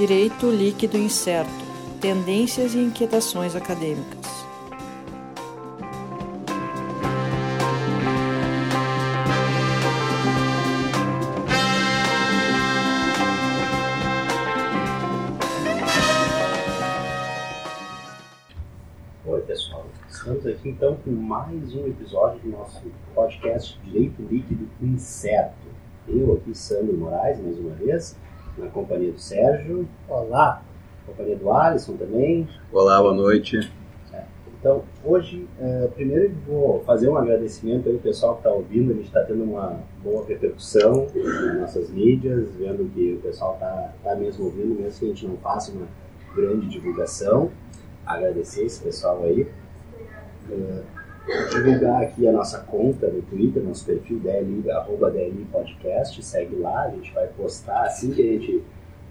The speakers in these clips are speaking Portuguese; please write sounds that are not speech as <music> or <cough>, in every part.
Direito Líquido Incerto Tendências e Inquietações Acadêmicas. Oi, pessoal. Estamos aqui então com mais um episódio do nosso podcast Direito Líquido Incerto. Eu aqui, Sandro Moraes, mais uma vez, na companhia do Sérgio. Olá! Companhia do Alisson também. Olá, boa noite. Então, hoje, eh, primeiro eu vou fazer um agradecimento aí ao pessoal que está ouvindo. A gente está tendo uma boa repercussão nas nossas mídias, vendo que o pessoal está tá mesmo ouvindo, mesmo que a gente não faça uma grande divulgação. Agradecer esse pessoal aí. Eh, divulgar aqui a nossa conta no Twitter, nosso perfil DLI, arroba DLI Podcast, segue lá, a gente vai postar. Assim que a gente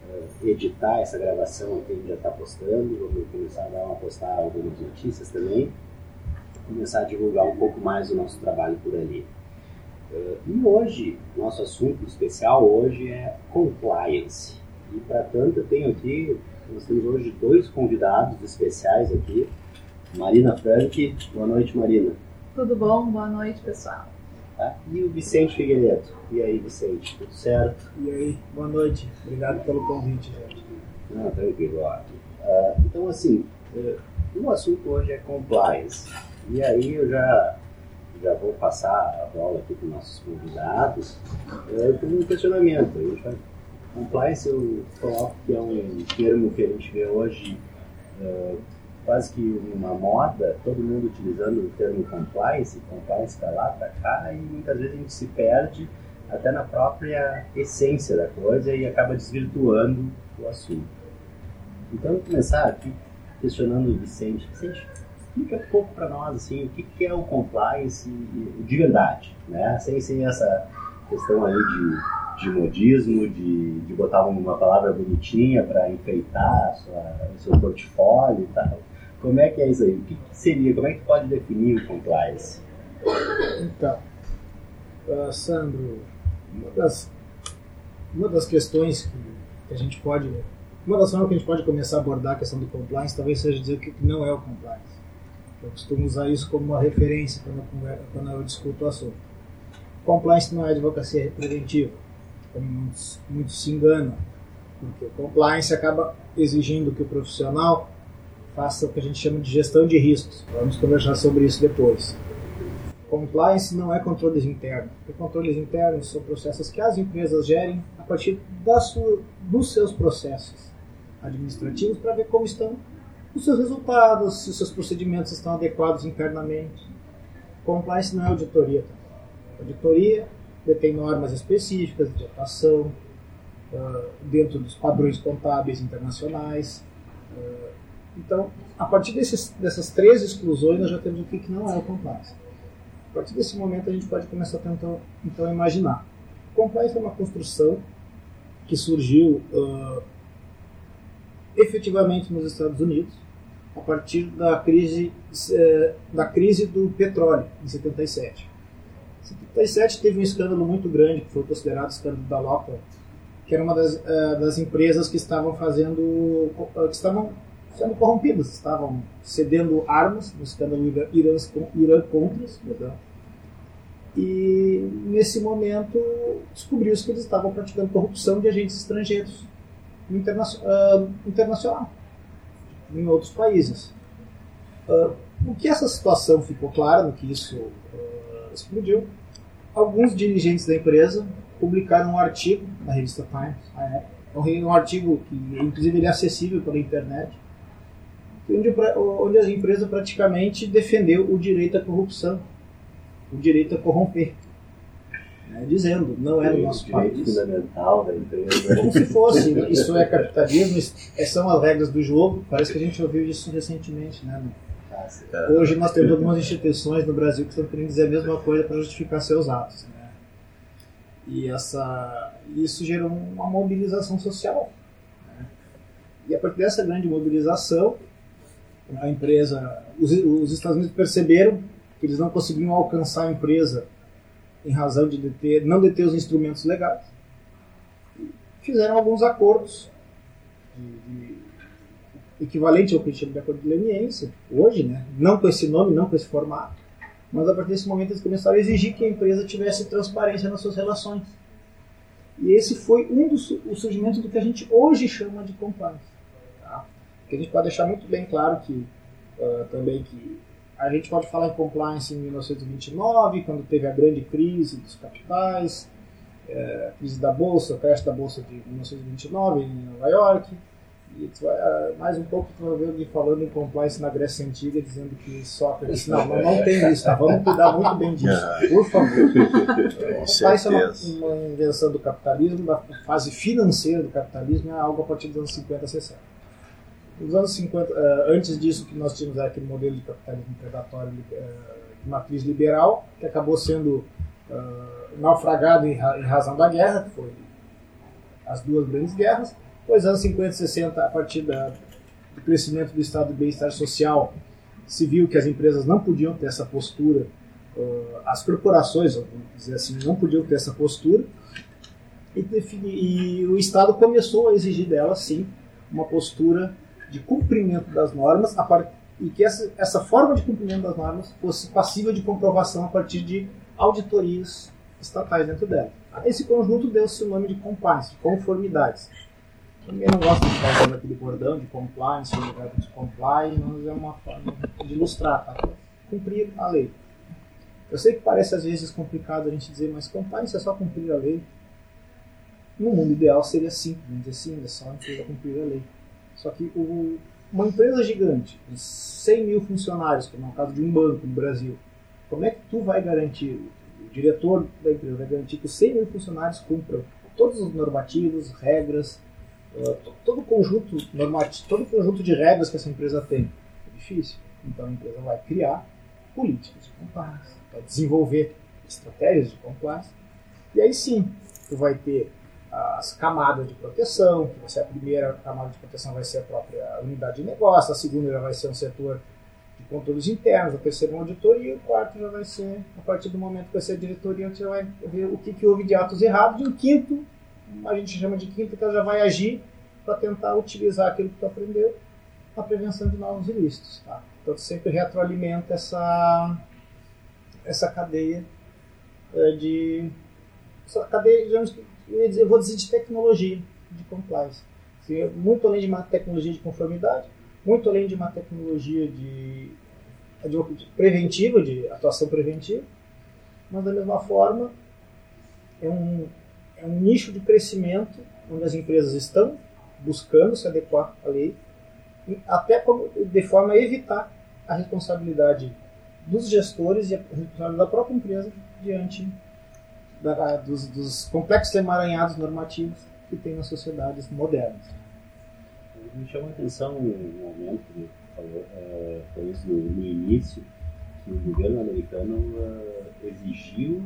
eh, editar essa gravação aqui, a gente já está postando, vamos começar a dar uma postar algumas notícias também, começar a divulgar um pouco mais o nosso trabalho por ali. Eh, e hoje, nosso assunto especial hoje é compliance. E para tanto eu tenho aqui, nós temos hoje dois convidados especiais aqui, Marina Frank. Boa noite, Marina. Tudo bom? Boa noite, pessoal. Tá? E o Vicente Figueiredo. E aí, Vicente, tudo certo? E aí, boa noite. Obrigado pelo convite, gente. Não, tranquilo. ó. Ah, então, assim, eh, o assunto hoje é compliance. E aí eu já, já vou passar a bola aqui para os nossos convidados eh, com um questionamento. A gente vai- compliance eu coloco que é um termo que a gente vê hoje eh, quase que uma moda, todo mundo utilizando o termo compliance, compliance para lá, para cá, e muitas vezes a gente se perde até na própria essência da coisa e acaba desvirtuando o assunto. Então, vou começar aqui questionando o Vicente. Vicente, explica um pouco para nós assim, o que, que é o compliance de verdade, né? Sem, sem essa questão aí de, de modismo, de, de botar uma palavra bonitinha para enfeitar sua, o seu portfólio e tal. Como é que é isso aí? O que, que seria? Como é que pode definir o compliance? Então, ah, Sandro, uma das, uma das questões que, que a gente pode. Uma das formas que a gente pode começar a abordar a questão do compliance talvez seja dizer o que não é o compliance. Eu costumo usar isso como uma referência quando eu, quando eu discuto o assunto. Compliance não é advocacia preventiva, como muitos, muitos se enganam, porque o compliance acaba exigindo que o profissional faça o que a gente chama de gestão de riscos. Vamos conversar sobre isso depois. Compliance não é controles internos. Porque controles internos são processos que as empresas gerem a partir sua, dos seus processos administrativos para ver como estão os seus resultados, se os seus procedimentos estão adequados internamente. Compliance não é auditoria. Auditoria detém normas específicas de atuação ah, dentro dos padrões contábeis internacionais. Ah, então, a partir desses, dessas três exclusões, nós já temos o que, que não é o compliance. A partir desse momento, a gente pode começar a tentar então, imaginar. O compliance é uma construção que surgiu ah, efetivamente nos Estados Unidos a partir da crise, eh, da crise do petróleo, em 77. Em 77 teve um escândalo muito grande, que foi considerado o escândalo da Lockwood, que era uma das, eh, das empresas que estavam fazendo, eh, que estavam sendo corrompidas, estavam cedendo armas no escândalo Irã, Irã, Contras, perdão. E nesse momento descobriu-se que eles estavam praticando corrupção de agentes estrangeiros interna ah, internacional, em outros países. Ah, o que essa situação ficou clara, no que isso ah, explodiu, alguns dirigentes da empresa publicaram um artigo na revista Times, à época, um, artigo que inclusive ele é acessível pela internet, onde, onde a empresa praticamente defendeu o direito à corrupção, o direito a corromper. Né, dizendo, não é no nosso direito país. fundamental da empresa. Como se fosse, isso é capitalismo, isso- são as regras do jogo. Parece que a gente ouviu isso recentemente. Né? Hoje nós temos algumas instituições no Brasil que estão querendo dizer a mesma coisa para justificar seus atos. Né? E essa, isso gerou uma mobilização social. né? E a partir dessa grande mobilização, a empresa, os, os Estados Unidos perceberam que eles não conseguiam alcançar a empresa em razão de deter, não deter os instrumentos legais. E fizeram alguns acordos de, de equivalente ao chama de acordo de leniência, hoje, né? não com esse nome, não com esse formato, mas a partir desse momento eles começaram a exigir que a empresa tivesse transparência nas suas relações. E esse foi um dos o surgimento do que a gente hoje chama de compliance. Tá? Que a gente pode deixar muito bem claro que uh, também que a gente pode falar em compliance em 1929, quando teve a grande crise dos capitais, é, crise da bolsa, crash da bolsa de 1929 em Nova York. E vai, uh, mais um pouco tu vai ver alguém falando em compliance na Grécia Antiga, dizendo que Sócrates. Não, não, não tem isso, tá? Vamos cuidar muito bem disso, por favor. <laughs> compliance é uma, uma, invenção do capitalismo, da fase financeira do capitalismo, é algo a partir dos anos 50, 60. Nos anos 50, uh, antes disso, que nós tínhamos aquele modelo de capitalismo predatório uh, de matriz liberal, que acabou sendo uh, naufragado em, em, razão da guerra, que foi as duas grandes guerras. Depois, anos 50 e 60, a partir da, do crescimento do estado de bem-estar social, se viu que as empresas não podiam ter essa postura, as corporações, vamos dizer assim, não podiam ter essa postura, e, e o Estado começou a exigir delas, sim, uma postura de cumprimento das normas part... e que essa, essa forma de cumprimento das normas fosse passível de comprovação a partir de auditorias estatais dentro dela. Esse conjunto deu-se o nome de compliance, de conformidades. Ninguém não gosta de ficar usando aquele bordão de compliance, de comply, mas é uma forma de ilustrar, tá? cumprir a lei. Eu sei que parece às vezes complicado a gente dizer, mas compliance é só cumprir a lei. No mundo ideal seria simples, assim, é só a empresa cumprir a lei. Só que o, uma empresa gigante, de 100 mil funcionários, como é o caso de um banco no Brasil, como é que tu vai garantir, o diretor da empresa vai garantir que os 100 mil funcionários cumpram todos os normativos, regras, todo o conjunto normativo, todo conjunto de regras que essa empresa tem? É difícil. Então a empresa vai criar políticas de compliance, vai desenvolver estratégias de compliance, e aí sim tu vai ter as camadas de proteção, que vai ser a primeira camada de proteção vai ser a própria unidade de negócio, a segunda já vai ser um setor de controles internos, a terceira uma auditoria, o quarto já vai ser, a partir do momento que vai ser a diretoria, você vai ver o que, que houve de atos errados, e o quinto, a gente chama de quinto, que ela já vai agir para tentar utilizar aquilo que tu aprendeu na prevenção de novos ilícitos. Tá? Então, sempre retroalimenta essa, essa cadeia é, de... Essa cadeia, digamos eu vou dizer de tecnologia de compliance. Muito além de uma tecnologia de conformidade, muito além de uma tecnologia de, de preventiva, de atuação preventiva, mas da mesma forma é um, é um nicho de crescimento onde as empresas estão buscando se adequar à lei, até de forma a evitar a responsabilidade dos gestores e a responsabilidade da própria empresa diante da, dos, dos, complexos emaranhados normativos que tem nas sociedades modernas. Me chama a atenção um momento que falou, é, foi isso no, no, início, que o governo americano uh, exigiu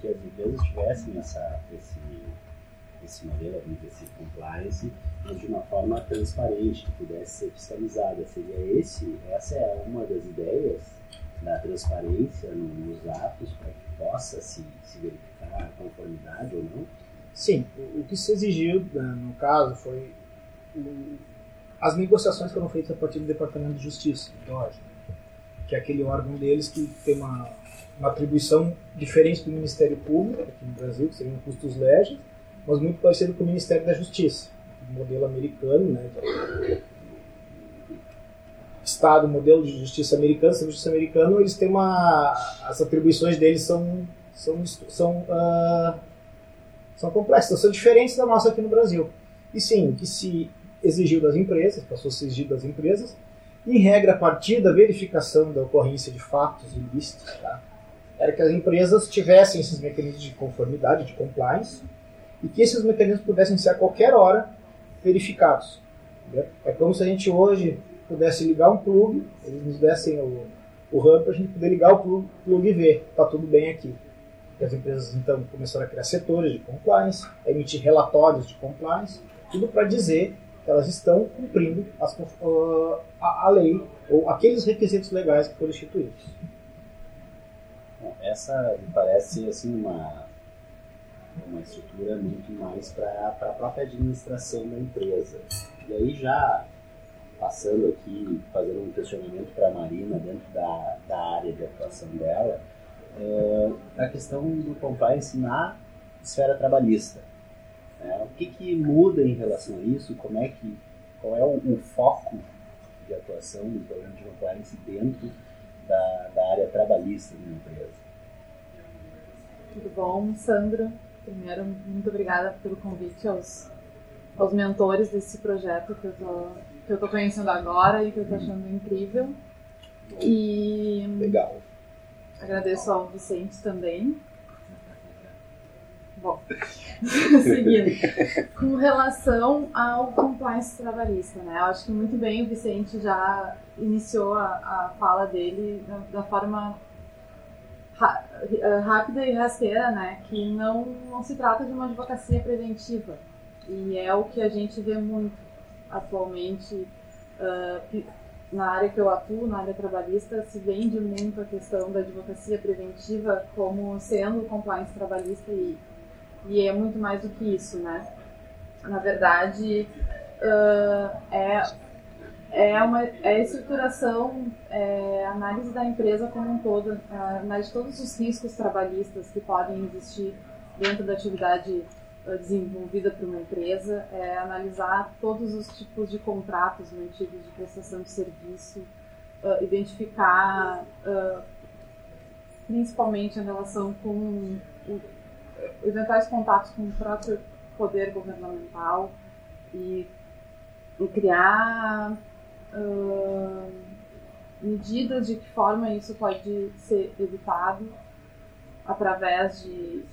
que as empresas tivessem essa, esse, esse modelo, esse compliance, mas de uma forma transparente, que pudesse ser fiscalizada. Seria esse, essa é uma das ideias da transparência nos atos para que possa se, se verificar a conformidade ou não? Sim, o, que se exigiu né, no caso foi as negociações foram feitas a partir do Departamento de Justiça, que é aquele órgão deles que tem uma, uma atribuição diferente do Ministério Público aqui no Brasil, que seriam custos legis, mas muito parecido com o Ministério da Justiça, modelo americano, né, Estado, modelo de justiça americano, sistema justiça americano, eles têm uma. As atribuições deles são. são, são, uh, são complexas, são diferentes da nossa aqui no Brasil. E sim, que se exigiu das empresas, passou a ser exigido das empresas, em regra, a partir da verificação da ocorrência de fatos ilícitos, tá? Era que as empresas tivessem esses mecanismos de conformidade, de compliance, e que esses mecanismos pudessem ser a qualquer hora verificados. Entendeu? É como se a gente hoje pudesse ligar um plug, eles nos dessem o, o hub para a gente poder ligar o plug, plug e ver, está tudo bem aqui. E as empresas então começaram a criar setores de compliance, a emitir relatórios de compliance, tudo para dizer que elas estão cumprindo as, uh, a, a, lei ou aqueles requisitos legais que foram instituídos. Essa me parece assim uma uma estrutura muito mais para a própria administração da empresa E aí já passando aqui, fazendo um questionamento para a Marina dentro da, da área de atuação dela, é, a questão do compliance na esfera trabalhista. Né? O que, que muda em relação a isso? Como é que, qual é o, o foco de atuação do programa de compliance dentro da, da área trabalhista da empresa? Tudo bom, Sandra? Primeiro, muito obrigada pelo convite aos, aos mentores desse projeto que eu tô, que eu tô conhecendo agora e que eu tô achando incrível. E Legal. agradeço ao Vicente também. Bom, <laughs> seguindo. Com relação ao compliance trabalhista, né? Eu acho que muito bem o Vicente já iniciou a, a fala dele da, da forma eh, rápida e rasteira, né? Que não, não se trata de uma advocacia preventiva. E é o que a gente vê muito atualmente pi- na área que eu atuo, na área trabalhista, se vende muito a questão da advocacia preventiva como sendo compliance trabalhista e, e é muito mais do que isso, né? Na verdade, ah, é, é uma é estruturação, é análise da empresa como um todo, análise de todos os riscos trabalhistas que podem existir dentro da atividade ah, desenvolvida por uma empresa, é analisar todos os tipos de contratos mantidos de prestação de serviço, ah, identificar ah, principalmente a relação com o, eventuais contatos com o próprio poder governamental e, e criar medidas de que forma isso pode ser evitado através de,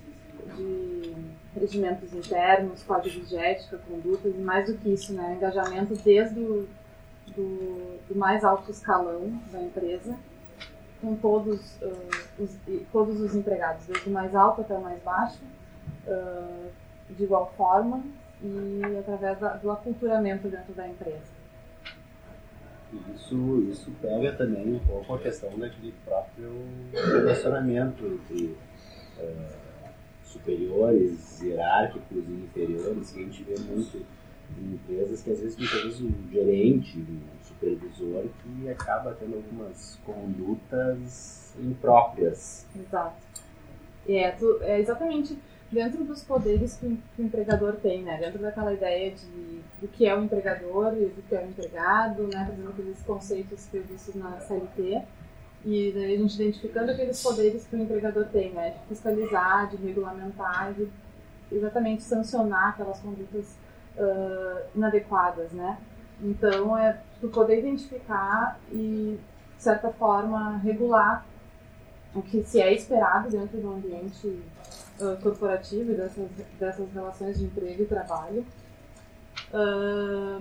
de regimentos internos, códigos de ética, condutas e mais do que isso, né, engajamento desde o do, do mais alto escalão da empresa com todos, ah, os, todos os empregados, desde o mais alto até o mais baixo, ah, de igual forma e através da, do aculturamento dentro da empresa. E Isso, isso pega também um pouco a questão daquele próprio relacionamento entre eh, superiores, hierárquicos e inferiores, que a gente vê muito em empresas que às vezes muitas vezes um gerente, um supervisor que acaba tendo algumas condutas impróprias. Exato. É, tu- é exatamente dentro dos poderes que o, empregador tem, né? Dentro daquela ideia de do que é o empregador e do que é o empregado, né? Fazendo aqueles conceitos previstos na CLT. E daí a gente identificando aqueles poderes que o empregador tem, né? De fiscalizar, de regulamentar, de exatamente sancionar aquelas condutas ah, inadequadas, né? Então, é tu poder identificar e, de certa forma, regular o que se é esperado dentro do ambiente corporativo e dessas, dessas relações de emprego e trabalho. Ah,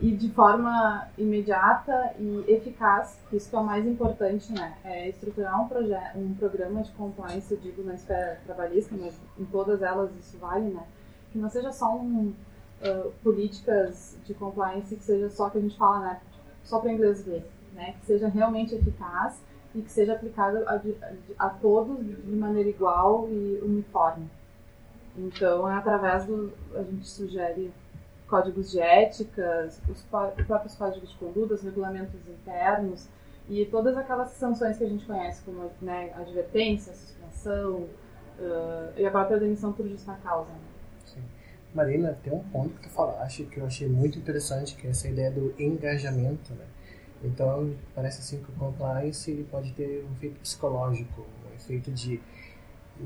e de forma imediata e eficaz, isso que é o mais importante, né? É estruturar um, projeto, um programa de compliance, eu digo, na esfera trabalhista, mas em todas elas isso vale, né? Que não seja só um, ah, políticas de compliance que seja só que a gente fala, né? Só para inglês ver, né? Que seja realmente eficaz e que seja aplicado a, a todos de maneira igual e uniforme. Então, é através do. A gente sugere códigos de ética, os, os próprios códigos de conduta, os regulamentos internos e todas aquelas sanções que a gente conhece, como né, advertência, suspensão ah, e a própria demissão por justa causa. né? Marina, tem um ponto que tu falaste que eu achei muito interessante, que é essa ideia do engajamento, né? Então, parece assim que o compliance pode ter um efeito psicológico, um efeito de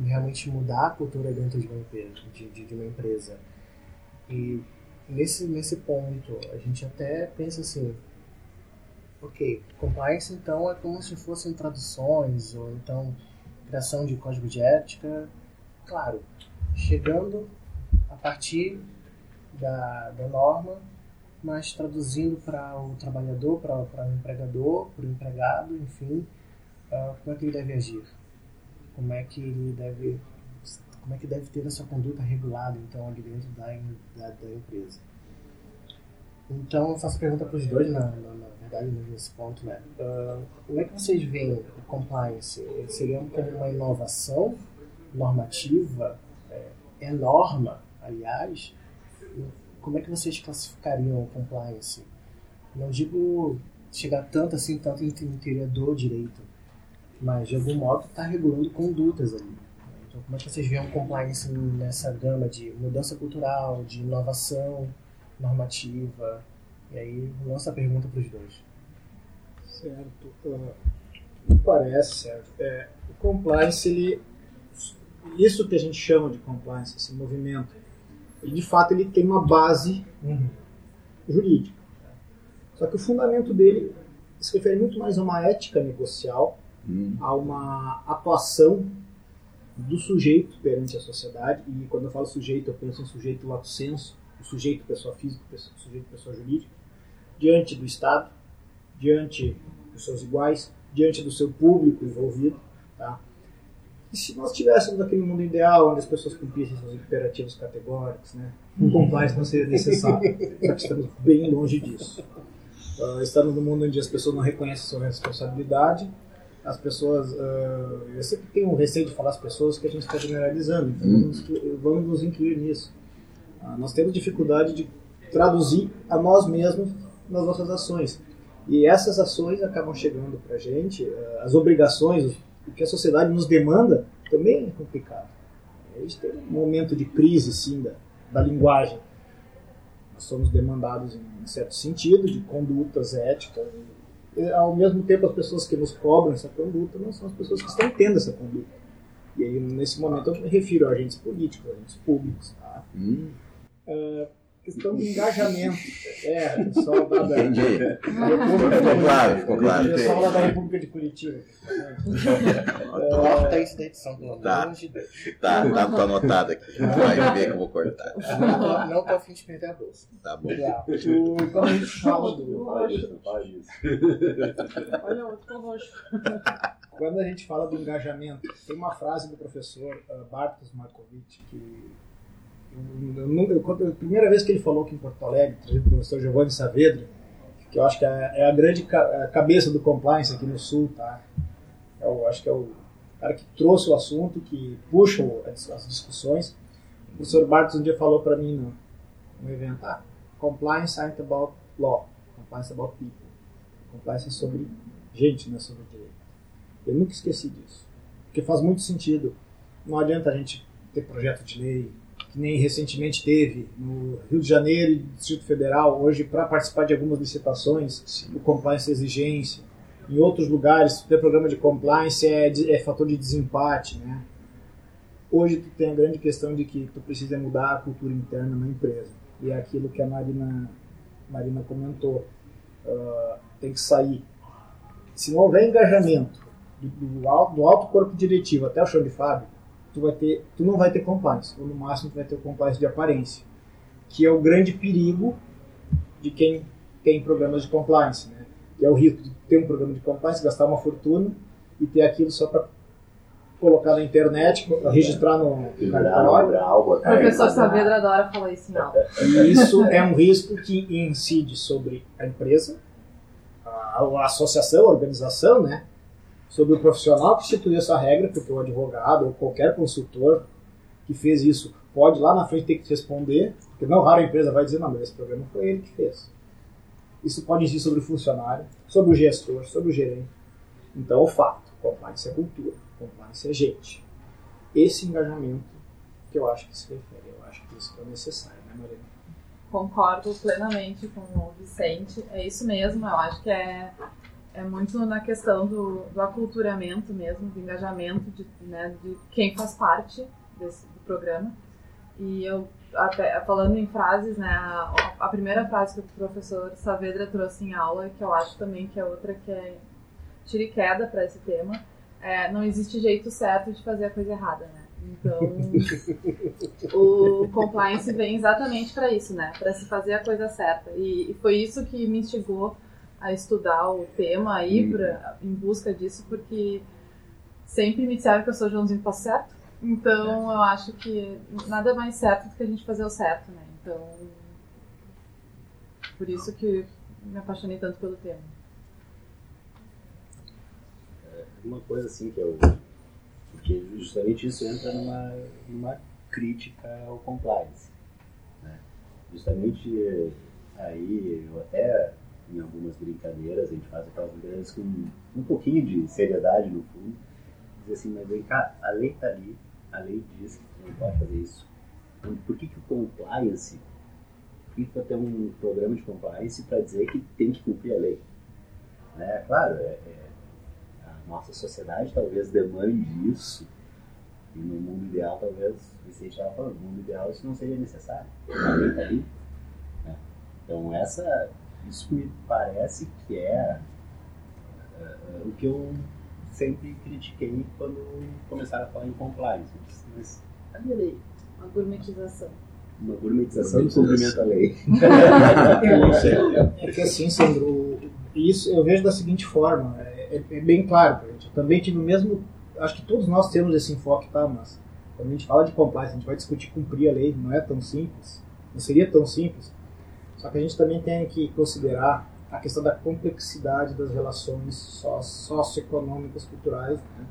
realmente mudar a cultura dentro de uma empresa. De, de, de uma empresa. E nesse, nesse ponto, a gente até pensa assim, ok, compliance então é como se fossem traduções, ou então criação de código de ética, claro, chegando a partir da, da norma, mas traduzindo para o trabalhador, para o empregador, para o empregado, enfim, ah, como é que ele deve agir, como é que ele deve, como é que deve ter a sua conduta regulada, então, ali dentro da, da, da empresa. Então, eu faço pergunta para os dois, na, na, na verdade, nesse ponto, né? Ah, como é que vocês veem o compliance? Seria como uma inovação normativa? É, é norma, aliás? Como é que vocês classificariam o compliance? Não digo chegar tanto assim, tanto em teoria do direito, mas de algum modo está regulando condutas ali. Então, como é que vocês veem o compliance nessa gama de mudança cultural, de inovação normativa? E aí, lança a pergunta para os dois. Certo. Uh, me parece, certo. É, o compliance, ele, isso que a gente chama de compliance, esse movimento, ele, de fato ele tem uma base uhum. jurídica. Só que o fundamento dele se refere muito mais a uma ética negocial, uhum. a uma atuação do sujeito perante a sociedade, e quando eu falo sujeito, eu penso em sujeito lato senso, o sujeito pessoa física, o sujeito pessoa jurídica, diante do Estado, diante dos seus iguais, diante do seu público envolvido. Tá? E se nós tivéssemos aquele mundo ideal, onde as pessoas cumprissem seus imperativos categóricos, né? um compliance não seria necessário, só que estamos bem longe disso. Uh, estamos num mundo onde as pessoas não reconhecem sua responsabilidade, as pessoas. Uh, eu sempre tenho um receio de falar as pessoas que a gente está generalizando, então hum. vamos, vamos, nos incluir nisso. Uh, nós temos dificuldade de traduzir a nós mesmos nas nossas ações. E essas ações acabam chegando para a gente, as obrigações, o que a sociedade nos demanda, também é complicado. A gente tem um momento de crise, sim, da, da linguagem. Nós somos demandados em certo sentido, de condutas éticas, e, ao mesmo tempo as pessoas que nos cobram essa conduta não são as pessoas que estão tendo essa conduta. E aí, nesse momento, eu me refiro a agentes políticos, agentes públicos. Tá? Hum. Uh, questão de engajamento. É, o pessoal da, da Entendi. Ficou claro, ficou claro. O pessoal lá da República de Curitiba. Corta isso da edição, pelo tá. amor de Deus. Tá, tá, tá anotado aqui. Vai ver que eu vou cortar. Não, não tô afim de perder a bolsa. Tá bom. O, quando a gente fala do. Olha outro roxo. Quando a gente fala do engajamento, tem uma frase do professor uh, Bartosz Markovic que a primeira vez que ele falou aqui em Porto Alegre, o professor Giovanni Saavedra, que eu acho que é, é a grande a cabeça do compliance aqui no Sul, tá? Eu é acho que é o cara que trouxe o assunto, que puxa as discussões. O professor Bartos um dia falou para mim no evento, ah, compliance ain't about law, compliance about people. Compliance é sobre gente, não é sobre direito. Eu nunca esqueci disso. Porque faz muito sentido. Não adianta a gente ter projeto de lei, que nem recentemente teve no Rio de Janeiro e Distrito Federal, hoje para participar de algumas licitações, o compliance é exigência. Em outros lugares, ter programa de compliance é, é fator de desempate, né? Hoje tu tem a grande questão de que tu precisa mudar a cultura interna na empresa. E é aquilo que a Marina, Marina comentou. Uh, tem que sair. Se não houver engajamento do, do, alto, do alto corpo diretivo até o chão de fábrica, tu vai ter, tu não vai ter compliance, ou no máximo tu vai ter o compliance de aparência, que é o grande perigo de quem tem programas de compliance, né? Que é o risco de ter um programa de compliance, gastar uma fortuna e ter aquilo só para colocar na internet, registrar no cartório. O professor Saavedra adora falar isso aula. E isso é um risco que incide sobre a empresa, a, a associação, a organização, né? Sobre o profissional que instituiu essa regra, porque o advogado ou qualquer consultor que fez isso pode lá na frente ter que responder, porque não raro a empresa vai dizer, não, mas esse programa foi ele que fez. Isso pode existir sobre o funcionário, sobre o gestor, sobre o gerente. Então, o fato, compliance é cultura, compliance é gente. Esse engajamento que eu acho que se refere, eu acho que isso é necessário, né, Marina? Concordo plenamente com o Vicente, é isso mesmo, eu acho que é é muito na questão do, do aculturamento mesmo, do engajamento de, né, de quem faz parte desse, do programa. E eu, até, falando em frases, né, a, a, primeira frase que o professor Saavedra trouxe em aula, que eu acho também que é outra que é tira e queda para esse tema, é não existe jeito certo de fazer a coisa errada, né? Então, <laughs> o compliance vem exatamente para isso, né? Para se fazer a coisa certa. E, e foi isso que me instigou a estudar o tema aí uhum. pra, em busca disso, porque sempre me disseram que eu sou Joãozinho passo certo. Então eu acho que nada mais certo do que a gente fazer o certo, né? Então por isso que me apaixonei tanto pelo tema. É, uma coisa assim que eu porque justamente isso entra numa, numa crítica ao compliance. Né? justamente eh, aí eu até em algumas brincadeiras a gente faz aquelas brincadeiras com um pouquinho de seriedade no fundo, dizer assim, mas vem cá, a lei está ali, a lei diz que não pode fazer isso. Então, por que, que o compliance, por que, que ter um programa de compliance para dizer que tem que cumprir a lei? Né? Claro, é, é, a nossa sociedade talvez demande isso, e no mundo ideal, talvez, estava falando, no mundo ideal isso não seria necessário. A lei está ali. Né? Então, essa, isso me parece que é uh, o que eu sempre critiquei quando começaram a falar em compliance. Mas cadê a lei? Uma gourmetização. Uma gourmetização do cumprimento da lei. <laughs> É que assim, Sandro, isso eu vejo da seguinte forma, é, é bem claro gente. Eu também tive o mesmo, acho que todos nós temos esse enfoque, tá? Mas quando a gente fala de compliance, a gente vai discutir cumprir a lei, não é tão simples, não seria tão simples. Só que a gente também tem que considerar a questão da complexidade das relações socioeconômicas, culturais. Né?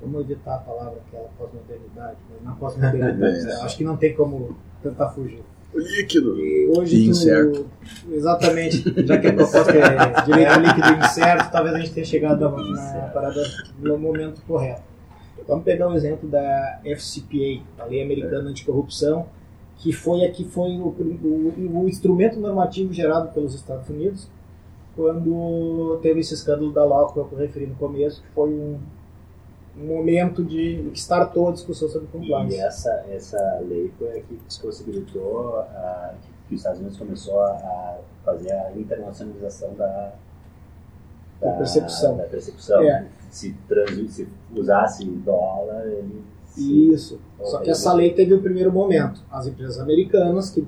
Vamos evitar a palavra aquela pós-modernidade, mas na pós-modernidade <laughs> É. acho que não tem como tentar fugir. O líquido. E hoje tu, Incerto. Exatamente, já que a proposta é direito <laughs> líquido incerto, talvez a gente tenha chegado na, parada no momento correto. Vamos pegar o exemplo da FCPA, a Lei Americana Anticorrupção, que foi a que foi o, o, o instrumento normativo gerado pelos Estados Unidos quando teve esse escândalo da LOC que eu referi no começo, que foi um, um momento de que startou a discussão sobre E compliance. essa, essa lei foi a que possibilitou a, que os Estados Unidos começou a, fazer a internacionalização da, Da percepção. Da percepção. É. Se, trans, se usasse dólar, ele Isso. Só que essa lei teve o primeiro momento. As empresas americanas que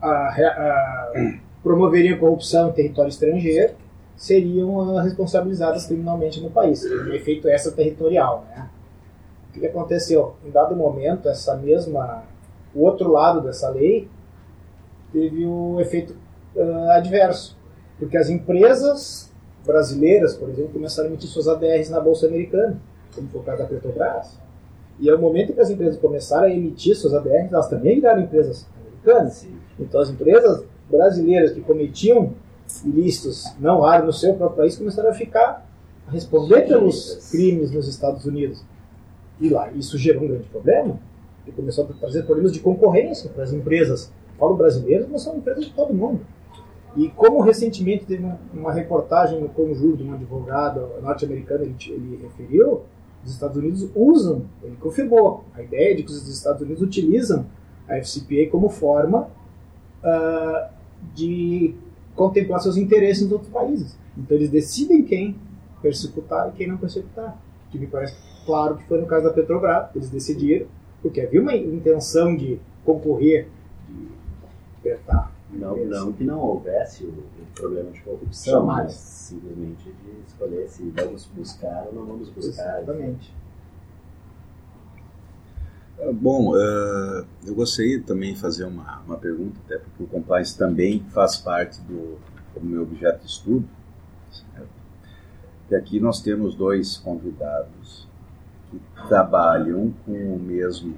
ah, re- ah, promoveriam corrupção em território estrangeiro seriam ah, responsabilizadas criminalmente no país. Teve um efeito extraterritorial. Né? O que aconteceu? Em dado momento, essa mesma. O outro lado dessa lei teve o efeito ah, adverso. Porque as empresas brasileiras, por exemplo, começaram a emitir suas ADRs na Bolsa Americana, como foi o caso da Petrobras. E ao momento que as empresas começaram a emitir suas ADRs, elas também viraram empresas americanas. Sim. Então as empresas brasileiras que cometiam ilícitos não raros no seu próprio país começaram a ficar a responder pelos crimes nos Estados Unidos. E lá isso gerou um grande problema e começou a trazer problemas de concorrência para as empresas. Falo brasileiras, mas são empresas de todo mundo. E como recentemente teve uma- uma reportagem no conjuro de um advogado norte-americano, ele, ele referiu, os Estados Unidos usam, ele confirmou, a ideia de que os Estados Unidos utilizam a FCPA como forma ah, de contemplar seus interesses nos outros países. Então eles decidem quem persecutar e quem não persecutar. Que me parece claro que foi no caso da Petrobras, eles decidiram, porque havia uma intenção de concorrer, de apertar. Não, não que não houvesse o, o problema de corrupção, Jamais. mas simplesmente de escolher se vamos buscar ou não vamos buscar. Exatamente. Ah, Bom, ah, eu gostaria também de fazer uma, uma pergunta, até porque o compliance também faz parte do, do meu objeto de estudo. certo? E aqui nós temos dois convidados que trabalham com o mesmo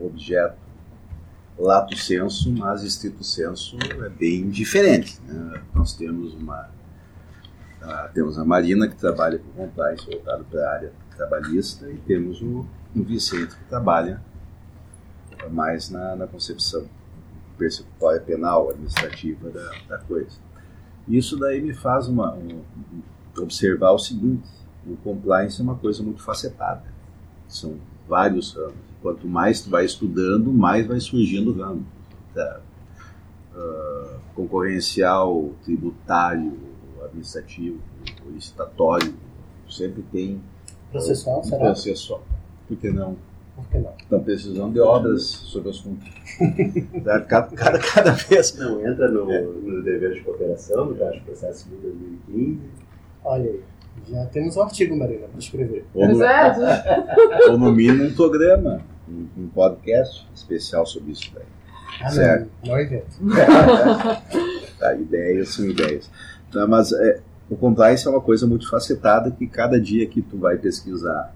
objeto, lato senso, mas estrito senso é bem diferente. né? Nós temos uma ah, temos a Marina que trabalha com compliance voltado para a área trabalhista e temos o, o Vicente que trabalha mais na, na concepção persecutória penal, administrativa da, da coisa. Isso daí me faz uma, um- observar o seguinte, o compliance é uma coisa muito facetada. São vários ramos. Quanto mais tu vai estudando, mais vai surgindo ramo. Tá? Ah, concorrencial, tributário, administrativo, licitatório, sempre tem Processual, será? processual. Por que não? Por que não? Estão precisando de obras sobre o assunto. Cada, cada, cada vez. Não entra no, É. no dever de cooperação, no caso do processo civil 2015. Olha aí, já temos um artigo, Marina, para escrever. Ou no, é, <laughs> ou no mínimo um programa, um, um podcast especial sobre isso daí. Ah, Certo. não, não invento. <laughs> Tá, ideias são ideias. Tá, mas é, o compliance é uma coisa muito facetada que cada dia que tu vai pesquisar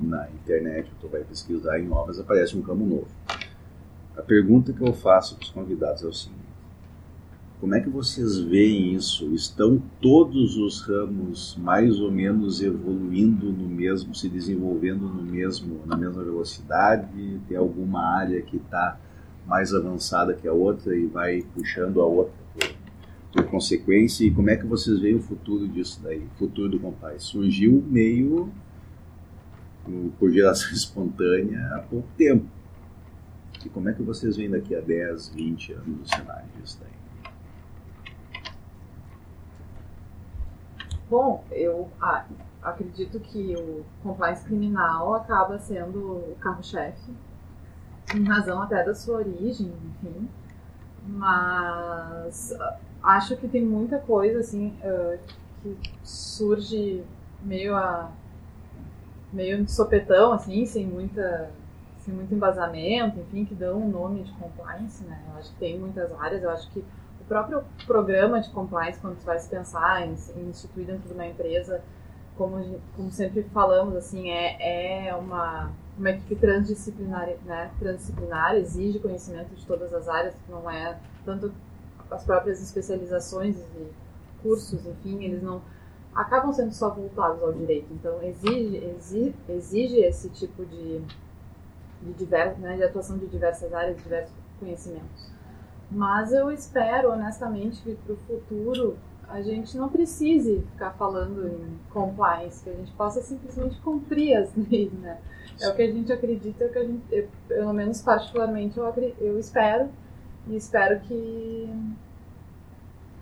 na internet, tu vai pesquisar em obras, aparece um campo novo. a pergunta que eu faço para os convidados é o seguinte: como é que vocês veem isso? Estão todos os ramos mais ou menos evoluindo no mesmo, se desenvolvendo no mesmo, na mesma velocidade? Tem alguma área que está mais avançada que a outra e vai puxando a outra por, por, consequência? E como é que vocês veem o futuro disso daí? O futuro do Compaz? Surgiu meio por geração <laughs> espontânea há pouco tempo. E como é que vocês veem daqui a 10, 20 anos o cenário disso daí? Bom, eu ah, acredito que o compliance criminal acaba sendo o carro-chefe, em razão até da sua origem, enfim. Mas ah, acho que tem muita coisa assim uh, que surge meio a meio de sopetão, assim, sem muita sem muito embasamento, enfim, que dão o um nome de compliance, né? Eu acho que tem muitas áreas, eu acho que próprio programa de compliance, quando você vai se pensar em, em instituir dentro de uma empresa, como, como sempre falamos, assim, é, é uma, uma equipe transdisciplinar, né? transdisciplinar, exige conhecimento de todas as áreas, não é tanto as próprias especializações e cursos, enfim, eles não acabam sendo só voltados ao direito. Então, exige, exige, exige esse tipo de, de, diver, né, de atuação de diversas áreas, diversos conhecimentos. Mas eu espero, honestamente, que para o futuro a gente não precise ficar falando em compliance, que a gente possa simplesmente cumprir as <laughs> leis, né? É o que a gente acredita, é o que a gente, eu, pelo menos particularmente, eu, eu espero e espero que,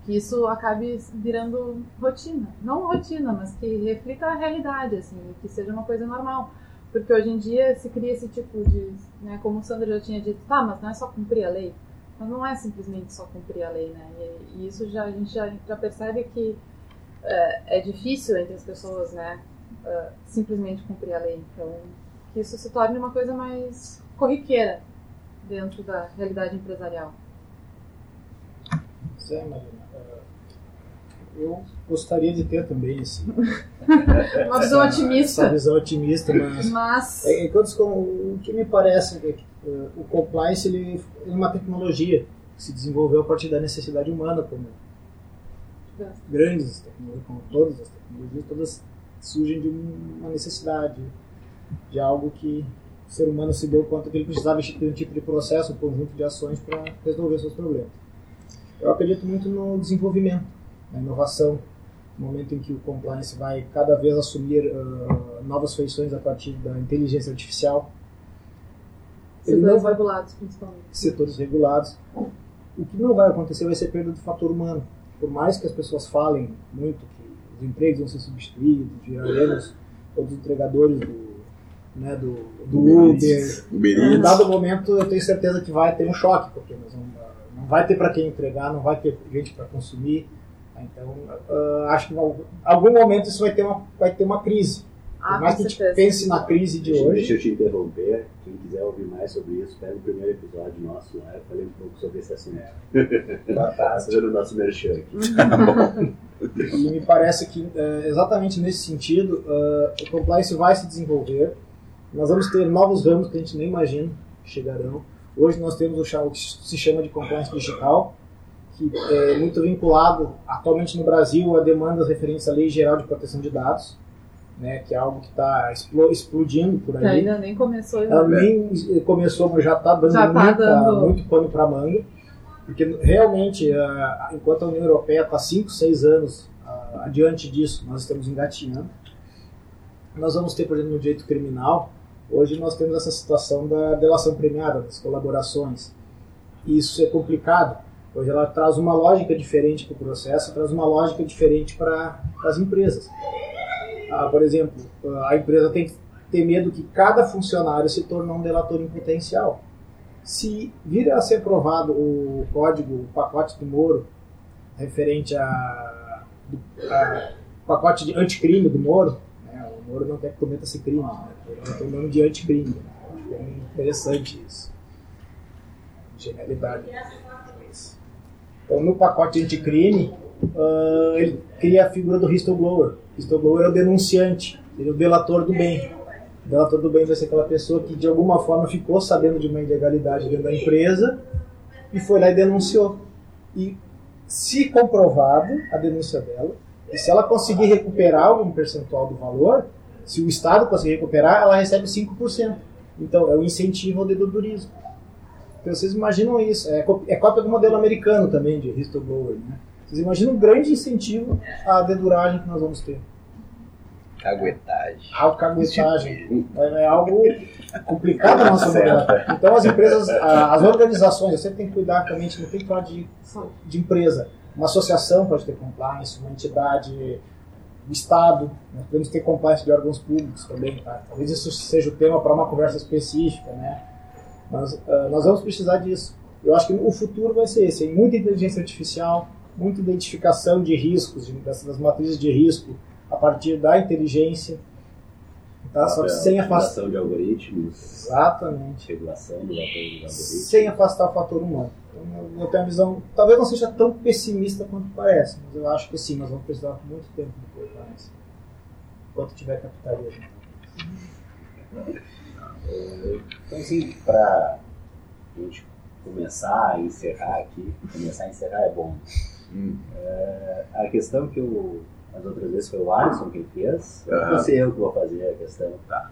que isso acabe virando rotina. Não rotina, mas que reflita a realidade, assim, que seja uma coisa normal. Porque hoje em dia se cria esse tipo de, né, como o Sandro já tinha dito, tá, mas não é só cumprir a lei mas não é simplesmente só cumprir a lei, né? E, e isso já, a gente já, já percebe que é, é, difícil entre as pessoas, né? Uh, simplesmente cumprir a lei. Então, que isso se torne uma coisa mais corriqueira dentro da realidade empresarial. Zé, Marina, eu gostaria de ter também esse, <laughs> uma visão essa, otimista. Essa visão otimista, mas, mas... É, enquanto o que me parece é que o compliance ele é uma tecnologia que se desenvolveu a partir da necessidade humana, como grandes tecnologias, como todas as tecnologias, todas surgem de uma necessidade, de algo que o ser humano se deu conta que ele precisava de um tipo de processo, um conjunto de ações para resolver seus problemas. Eu acredito muito no desenvolvimento, na inovação, no momento em que o compliance vai cada vez assumir uh, novas feições a partir da inteligência artificial, Setores vai, regulados, principalmente. Setores regulados. O que não vai acontecer vai ser perda do fator humano. Por mais que as pessoas falem muito que os empregos vão ser substituídos, viraremos todos os entregadores do, né, do, do Uber, Uber em dado momento eu tenho certeza que vai ter um choque, porque nós vamos, não vai ter para quem entregar, não vai ter gente para consumir. Então, uh, acho que em algum momento isso vai ter uma, vai ter uma crise. Ah, Por mais que a gente pense na crise de deixa, hoje. Deixa eu te interromper. Quem quiser ouvir mais sobre isso, pega o primeiro episódio nosso lá. Eu falei um pouco sobre esse assunto. Tá fazendo o nosso merchan aqui. e me parece que, é, exatamente nesse sentido, uh, o compliance vai se desenvolver. Nós vamos ter novos ramos que a gente nem imagina que chegarão. Hoje nós temos o que se chama de compliance digital, que é muito vinculado atualmente no Brasil a demandas referentes à Lei Geral de Proteção de Dados né, que é algo que está explodindo por aí. Ainda nem começou. Ela nem começou, mas já está dando, já tá muita, dando muito pano para manga. Porque realmente, enquanto a União Europeia está 5, 6 anos adiante disso, nós estamos engatinhando. Nós vamos ter, por exemplo, no direito criminal, hoje nós temos essa situação da delação premiada, das colaborações. Isso é complicado, Hoje ela traz uma lógica diferente para o processo, traz uma lógica diferente para as empresas. Ah, por exemplo, a empresa tem que ter medo que cada funcionário se torne um delator em potencial. Se vir a ser aprovado o código, o pacote do Moro, referente a, a pacote de anticrime do Moro, né, o Moro não quer que cometa esse crime, né, ele tem o nome de anticrime. É interessante isso. Genialidade. Então, no pacote anticrime, uh, ele cria a figura do whistleblower. O whistleblower é o denunciante, é o delator do bem. Delator do bem vai ser aquela pessoa que de alguma forma ficou sabendo de uma ilegalidade dentro da empresa e foi lá e denunciou. E se comprovado a denúncia dela, e se ela conseguir recuperar algum percentual do valor, se o Estado conseguir recuperar, ela recebe 5%. Então, é o incentivo ao dedudorismo. Então, vocês imaginam isso. É, é cópia do modelo americano também, de whistleblower. Né? Vocês imaginam um grande incentivo à deduragem que nós vamos ter. Caguetagem. Alcaguetagem. É, é algo complicado na nossa vida. Então, as empresas, as organizações, você tem que cuidar também, a gente não tem que falar de, de empresa. Uma associação pode ter compliance, uma entidade do Estado, nós podemos ter compliance de órgãos públicos também. Tá? Talvez isso seja o tema para uma conversa específica, né? Mas uh, nós vamos precisar disso. Eu acho que o futuro vai ser esse: muita inteligência artificial, muita identificação de riscos, de, das, matrizes de risco a partir da inteligência. Tá? Só que sem afastar. de algoritmos. Exatamente. Regulação dos algoritmos. Sem afastar o fator humano. Então, eu tenho a visão, talvez não seja tão pessimista quanto parece, mas eu acho que sim, nós vamos precisar de muito tempo depois, mas enquanto tiver capitalismo. Então, assim, para a gente começar a encerrar aqui, começar a encerrar é bom. Hum. É, a questão que eu, as outras vezes foi o Alisson quem fez, uhum. não sei eu que vou fazer a questão. Tá.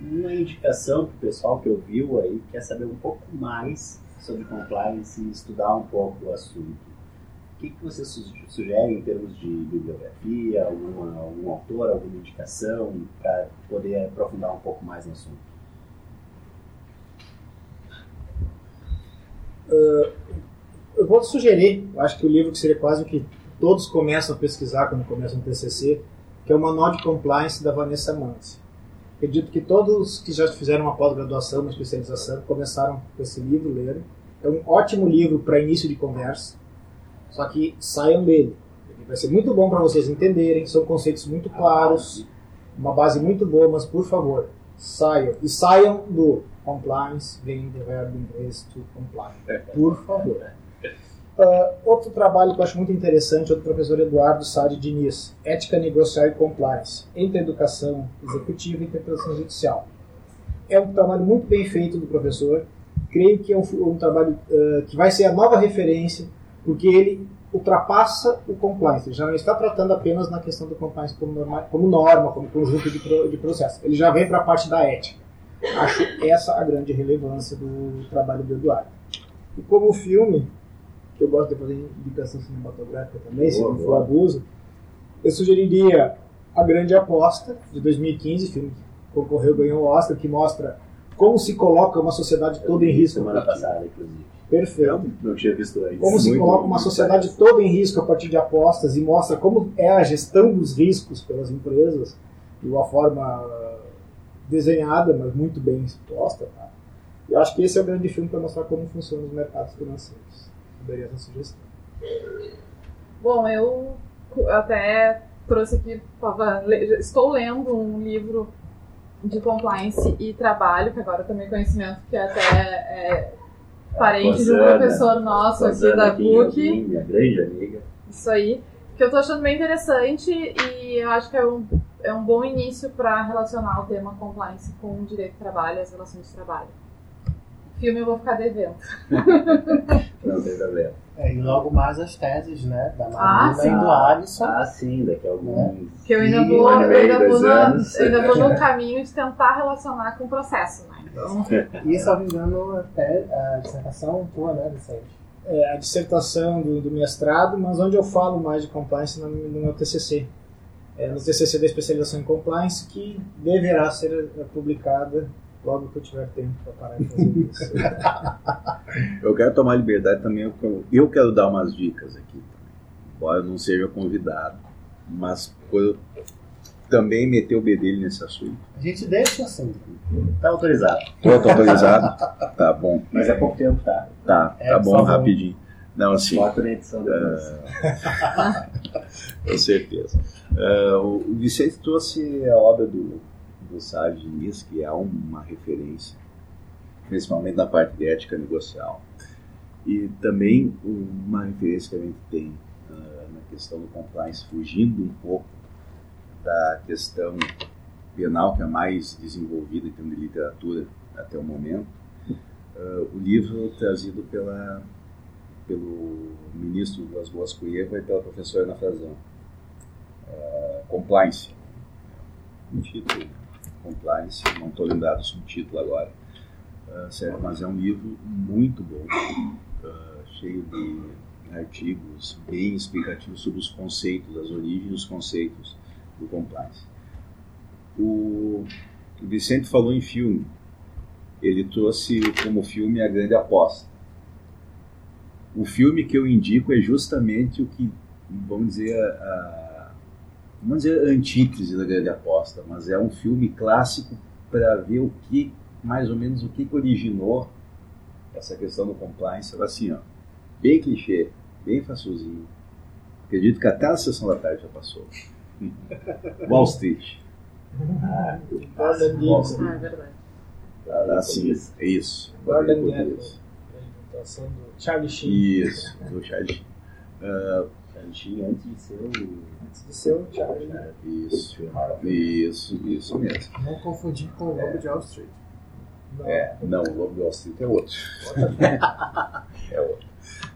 Uma indicação para o pessoal que ouviu aí, quer saber um pouco mais sobre compliance e estudar um pouco o assunto. O que, que você sugere em termos de bibliografia, alguma, algum autor, alguma indicação para poder aprofundar um pouco mais no assunto? Uh, vou sugerir, acho que o livro que seria quase o que todos começam a pesquisar quando começam o TCC, que é o Manual de Compliance da Vanessa Manzi. Acredito que todos que já fizeram uma pós-graduação, uma especialização, começaram com esse livro, leram. É um ótimo livro para início de conversa, só que saiam dele. Ele vai ser muito bom para vocês entenderem, são conceitos muito claros, uma base muito boa, mas por favor, saiam. E saiam do compliance, vem do verbo inglês to comply. Por favor. Uh, outro trabalho que eu acho muito interessante é do professor Eduardo Sade Diniz, Ética Negocial e Compliance, entre Educação Executiva e Interpretação Judicial. É um trabalho muito bem feito do professor, creio que é um, um trabalho uh, que vai ser a nova referência, porque ele ultrapassa o compliance, ele já não está tratando apenas na questão do compliance como norma, como, norma, como conjunto de, pro, de processos, ele já vem para a parte da ética. Acho essa a grande relevância do trabalho do Eduardo. E como filme, eu gosto de fazer indicação cinematográfica também, se não for abuso, eu sugeriria A Grande Aposta, de 2015, filme que concorreu ganhou o Oscar, que mostra como se coloca uma sociedade toda em risco. Semana passada, inclusive. Perfeito. Eu não tinha visto antes. Como se coloca uma sociedade toda em risco a partir de apostas e mostra como é a gestão dos riscos pelas empresas de uma forma desenhada, mas muito bem exposta. Tá? Eu acho que esse é o grande filme para mostrar como funcionam os mercados financeiros daria essa sugestão. Bom, eu até trouxe aqui, estou lendo um livro de compliance e trabalho, que agora também conhecimento que até é parente de um professor nosso aqui da PUC. Minha grande amiga. Isso aí. Que eu estou achando bem interessante e eu acho que é um, é um bom início para relacionar o tema compliance com o direito do trabalho e as relações de trabalho filme eu vou ficar devendo. <laughs> Não tem problema. É, e logo mais as teses, né? Da Marina ah, e do Alisson. Ah, sim, daqui a alguns. Que eu ainda vou, eu ainda vou, no, ainda vou no caminho de tentar relacionar com o processo, né? Então... <laughs> E, me engano, até a dissertação tua, né, Vicente? É, a dissertação do, do, mestrado, mas onde eu falo mais de compliance no, no meu TCC. É, no TCC da especialização em compliance, que deverá ser publicada logo que eu tiver tempo para parar de fazer <laughs> isso. eu quero tomar liberdade também, eu quero dar umas dicas aqui, embora eu não seja convidado, mas eu também meter o bedelho nesse assunto. A gente deixa assim. Tá autorizado. Tô, autorizado? tá bom. Mas é pouco tempo, tá? Tá, é, tá bom, rapidinho. Não, assim. Bota na edição depois. Uh, <laughs> com certeza. Uh, o Vicente trouxe a obra do do Sávio Diniz, que é uma referência, principalmente na parte de ética negocial. E também uma referência que a gente tem uh, na questão do compliance, fugindo um pouco da questão penal, que é mais desenvolvida em termos de literatura até o momento, uh, o livro trazido pela, pelo ministro das Boas Cuieva e pela professora Ana Frazão. Uh, compliance. Um título, Compliance, não estou lembrado do subtítulo agora, uh, mas é um livro muito bom, cheio de artigos bem explicativos sobre os conceitos, as origens dos conceitos do compliance. O, o Vicente falou em filme. Ele trouxe como filme A Grande Aposta. O filme que eu indico é justamente o que, vamos dizer, a, vamos dizer, antítese da Grande Aposta, mas é um filme clássico para ver o que, mais ou menos, o que, que originou essa questão do compliance. Assim, ó, bem clichê, bem facilzinho. Acredito que até a sessão da tarde já passou. <laughs> Wall Street. Ah, Wall Street. Ah, é verdade. Ah, assim, é isso. Gordon Português. Gecko, Charlie Sheen. Isso, do Charlie Sheen. Ah, Antes de ser o. Antes de ser o Charlie. isso, isso, isso mesmo. Não confundir com o Lobo de Wall Street. Não. É, não, o Lobo de Wall Street é outro. <laughs> é outro.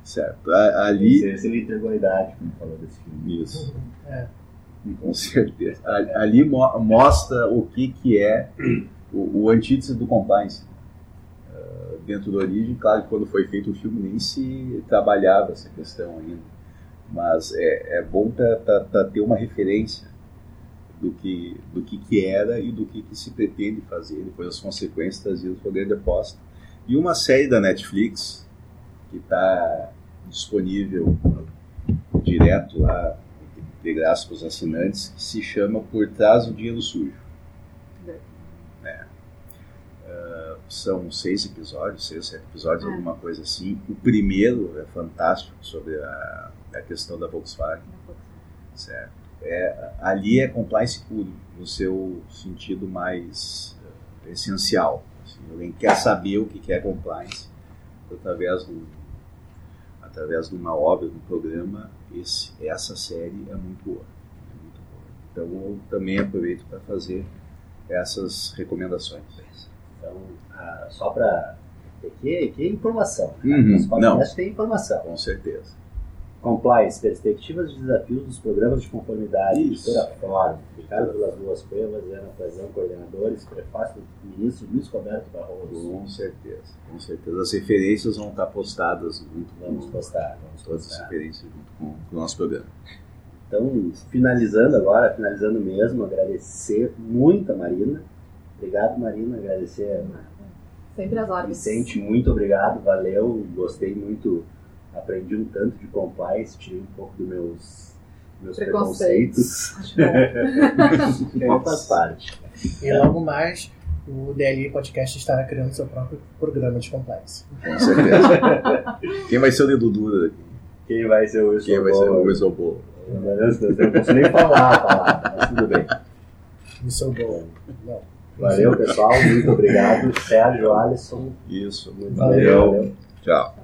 Certo. Ali, Você, você lhe entregou a idade quando falou desse filme. isso. É. Com certeza. Ali mo- mostra o que, que é o, o antítese do compliance. Ah, dentro da origem, claro que quando foi feito o filme nem se trabalhava essa questão ainda. Mas é, é bom para ter uma referência do que, do que, que era e do que, que se pretende fazer, depois as consequências trazidas a grande aposta. E uma série da Netflix, que está disponível direto lá, de graça para os assinantes, que se chama Por Trás do Dinheiro Sujo. É. Ah, são seis episódios, seis, sete episódios, É. alguma coisa assim. O primeiro é fantástico sobre a, a questão da Volkswagen, certo? É, ali é compliance puro, no seu sentido mais eh, essencial. Assim, alguém quer saber o que que é compliance através do através de uma obra, de um programa, esse, essa série é muito boa. É muito boa. Então eu também aproveito para fazer essas recomendações. Então, ah, só para. Aqui, aqui é informação. né? Uhum, Os podcasts têm informação. Com certeza. Compliance, perspectivas e desafios dos programas de conformidade. Isso. Editora Fórum. Ricardo Vilas Boas Cuevas, Ana Frazão, coordenadores, prefácio do ministro Luiz Roberto Barroso. Com certeza. Com certeza. As referências vão estar postadas junto Vamos com postar, vamos todas as referências junto com, com o nosso programa. Então, finalizando agora, finalizando mesmo, agradecer muito a Marina. Obrigado, Marina. Agradecer Sempre as ordens. Vicente, muito obrigado, valeu. Gostei muito, aprendi um tanto de compliance, tirei um pouco dos meus, meus Preconceitos. preconceitos. <laughs> Faz parte. E logo mais, o DLI Podcast estará criando seu próprio programa de compliance. Com certeza. <laughs> Quem vai ser o dedo duro daqui? Quem vai ser o Quem vai ser o Whistleblower? Eu não posso nem falar a palavra, mas tudo bem. Isso é bom. Não. Valeu, pessoal. Muito obrigado. Sérgio Alisson. Isso. Muito Valeu. valeu. Tchau.